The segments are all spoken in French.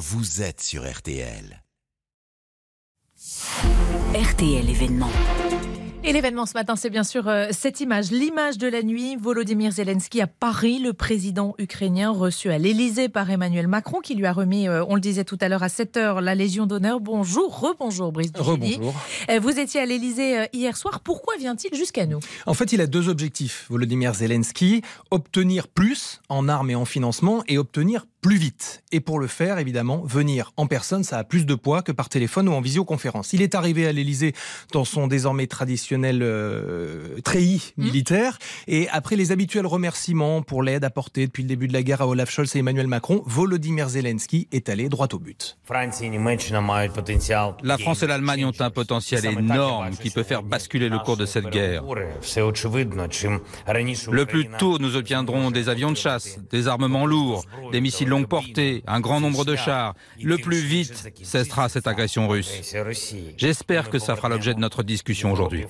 vous êtes sur RTL. RTL événement. Et l'événement ce matin, c'est bien sûr euh, cette image, l'image de la nuit. Volodymyr Zelensky à Paris, le président ukrainien reçu à l'Elysée par Emmanuel Macron, qui lui a remis, euh, on le disait tout à l'heure, à 7 heures, la Légion d'honneur. Bonjour, rebonjour Brice Rebonjour. Euh, Vous étiez à l'Elysée hier soir. Pourquoi vient-il jusqu'à nous? En fait, il a deux objectifs, Volodymyr Zelensky obtenir plus en armes et en financement et obtenir plus vite. Et pour le faire, évidemment, venir en personne, ça a plus de poids que par téléphone ou en visioconférence. Il est arrivé à l'Elysée dans son désormais traditionnel euh, treillis Mmh. militaire. Et après les habituels remerciements pour l'aide apportée depuis le début de la guerre à Olaf Scholz et Emmanuel Macron, Volodymyr Zelensky est allé droit au but. La France et l'Allemagne ont un potentiel énorme qui peut faire basculer le cours de cette guerre. Le plus tôt, nous obtiendrons des avions de chasse, des armements lourds, des missiles longue portée, un grand nombre de chars. Le plus vite cessera cette agression russe. J'espère que ça fera l'objet de notre discussion aujourd'hui.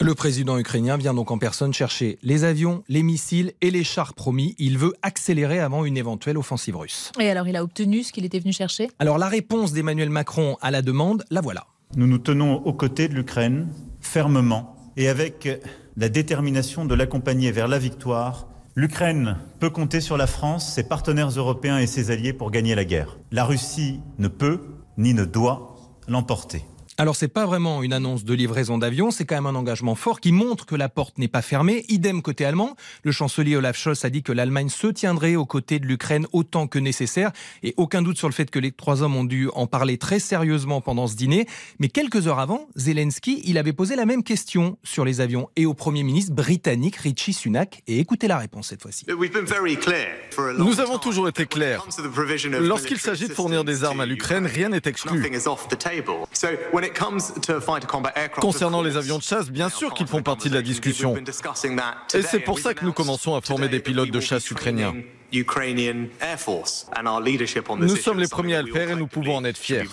Le président ukrainien vient donc en personne chercher les avions, les missiles et les chars promis. Il veut accélérer avant une éventuelle offensive russe. Et alors, il a obtenu ce qu'il était venu chercher? Alors la réponse d'Emmanuel Macron à la demande, la voilà. Nous nous tenons aux côtés de l'Ukraine, fermement, et avec la détermination de l'accompagner vers la victoire. L'Ukraine peut compter sur la France, ses partenaires européens et ses alliés pour gagner la guerre. La Russie ne peut ni ne doit l'emporter. Alors c'est pas vraiment une annonce de livraison d'avions, c'est quand même un engagement fort qui montre que la porte n'est pas fermée. Idem côté allemand, le chancelier Olaf Scholz a dit que l'Allemagne se tiendrait aux côtés de l'Ukraine autant que nécessaire et aucun doute sur le fait que les trois hommes ont dû en parler très sérieusement pendant ce dîner. Mais quelques heures avant, Zelensky, il avait posé la même question sur les avions et au Premier ministre britannique Richie Sunak et écoutez la réponse cette fois-ci. Nous avons toujours été clairs. Lorsqu'il s'agit de fournir des armes à l'Ukraine, rien n'est exclu. Concernant les avions de chasse, bien sûr qu'ils font partie de la discussion. Et c'est pour ça que nous commençons à former des pilotes de chasse ukrainiens. Nous sommes les premiers à le faire et nous pouvons en être fiers.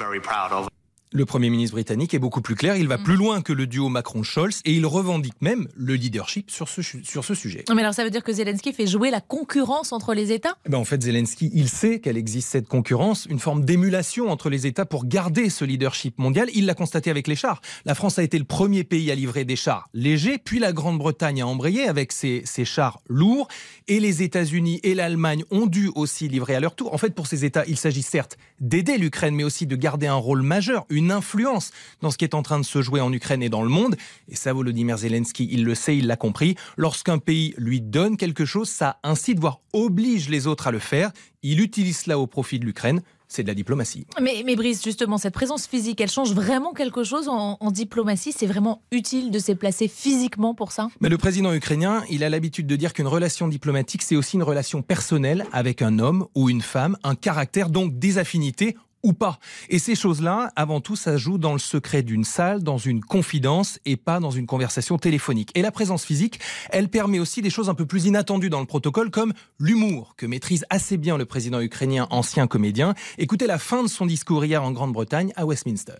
Le Premier ministre britannique est beaucoup plus clair, il va plus loin que le duo Macron-Scholz et il revendique même le leadership sur ce, sur ce sujet. Mais alors ça veut dire que Zelensky fait jouer la concurrence entre les États? Eh ben En fait, Zelensky, il sait qu'elle existe cette concurrence, une forme d'émulation entre les États pour garder ce leadership mondial. Il l'a constaté avec les chars. La France a été le premier pays à livrer des chars légers, puis la Grande-Bretagne a embrayé avec ses, ses chars lourds, et les États-Unis et l'Allemagne ont dû aussi livrer à leur tour. En fait, pour ces États, il s'agit certes d'aider l'Ukraine, mais aussi de garder un rôle majeur, une influence dans ce qui est en train de se jouer en Ukraine et dans le monde. Et ça, Volodymyr Zelensky, il le sait, il l'a compris. Lorsqu'un pays lui donne quelque chose, ça incite, voire oblige les autres à le faire. Il utilise cela au profit de l'Ukraine. C'est de la diplomatie. Mais, mais, Brice, justement, cette présence physique, elle change vraiment quelque chose en, en diplomatie? C'est vraiment utile de se placer physiquement pour ça? Mais Le président ukrainien, il a l'habitude de dire qu'une relation diplomatique, c'est aussi une relation personnelle avec un homme ou une femme, un caractère, donc des affinités ou pas. Et ces choses-là, avant tout, ça joue dans le secret d'une salle, dans une confidence et pas dans une conversation téléphonique. Et la présence physique, elle permet aussi des choses un peu plus inattendues dans le protocole, comme l'humour, que maîtrise assez bien le président ukrainien, ancien comédien. Écoutez la fin de son discours hier en Grande-Bretagne, à Westminster.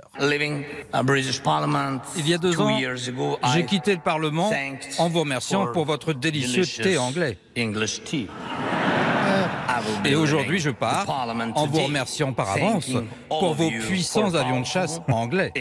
Il y a deux ans, j'ai quitté le Parlement en vous remerciant pour votre délicieux thé anglais. Et aujourd'hui, je pars en vous remerciant par avance pour vos puissants avions de chasse anglais.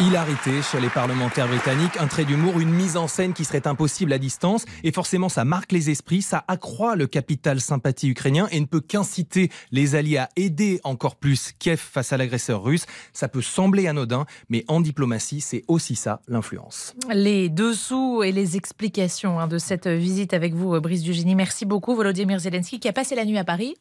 Hilarité chez les parlementaires britanniques, un trait d'humour, une mise en scène qui serait impossible à distance. Et forcément, ça marque les esprits, ça accroît le capital sympathie ukrainien et ne peut qu'inciter les alliés à aider encore plus Kiev face à l'agresseur russe. Ça peut sembler anodin, mais en diplomatie, c'est aussi ça, l'influence. Les dessous et les explications hein, de cette visite avec vous, Brice Dugénie. Merci beaucoup, Volodymyr Zelensky, qui a passé la nuit à Paris.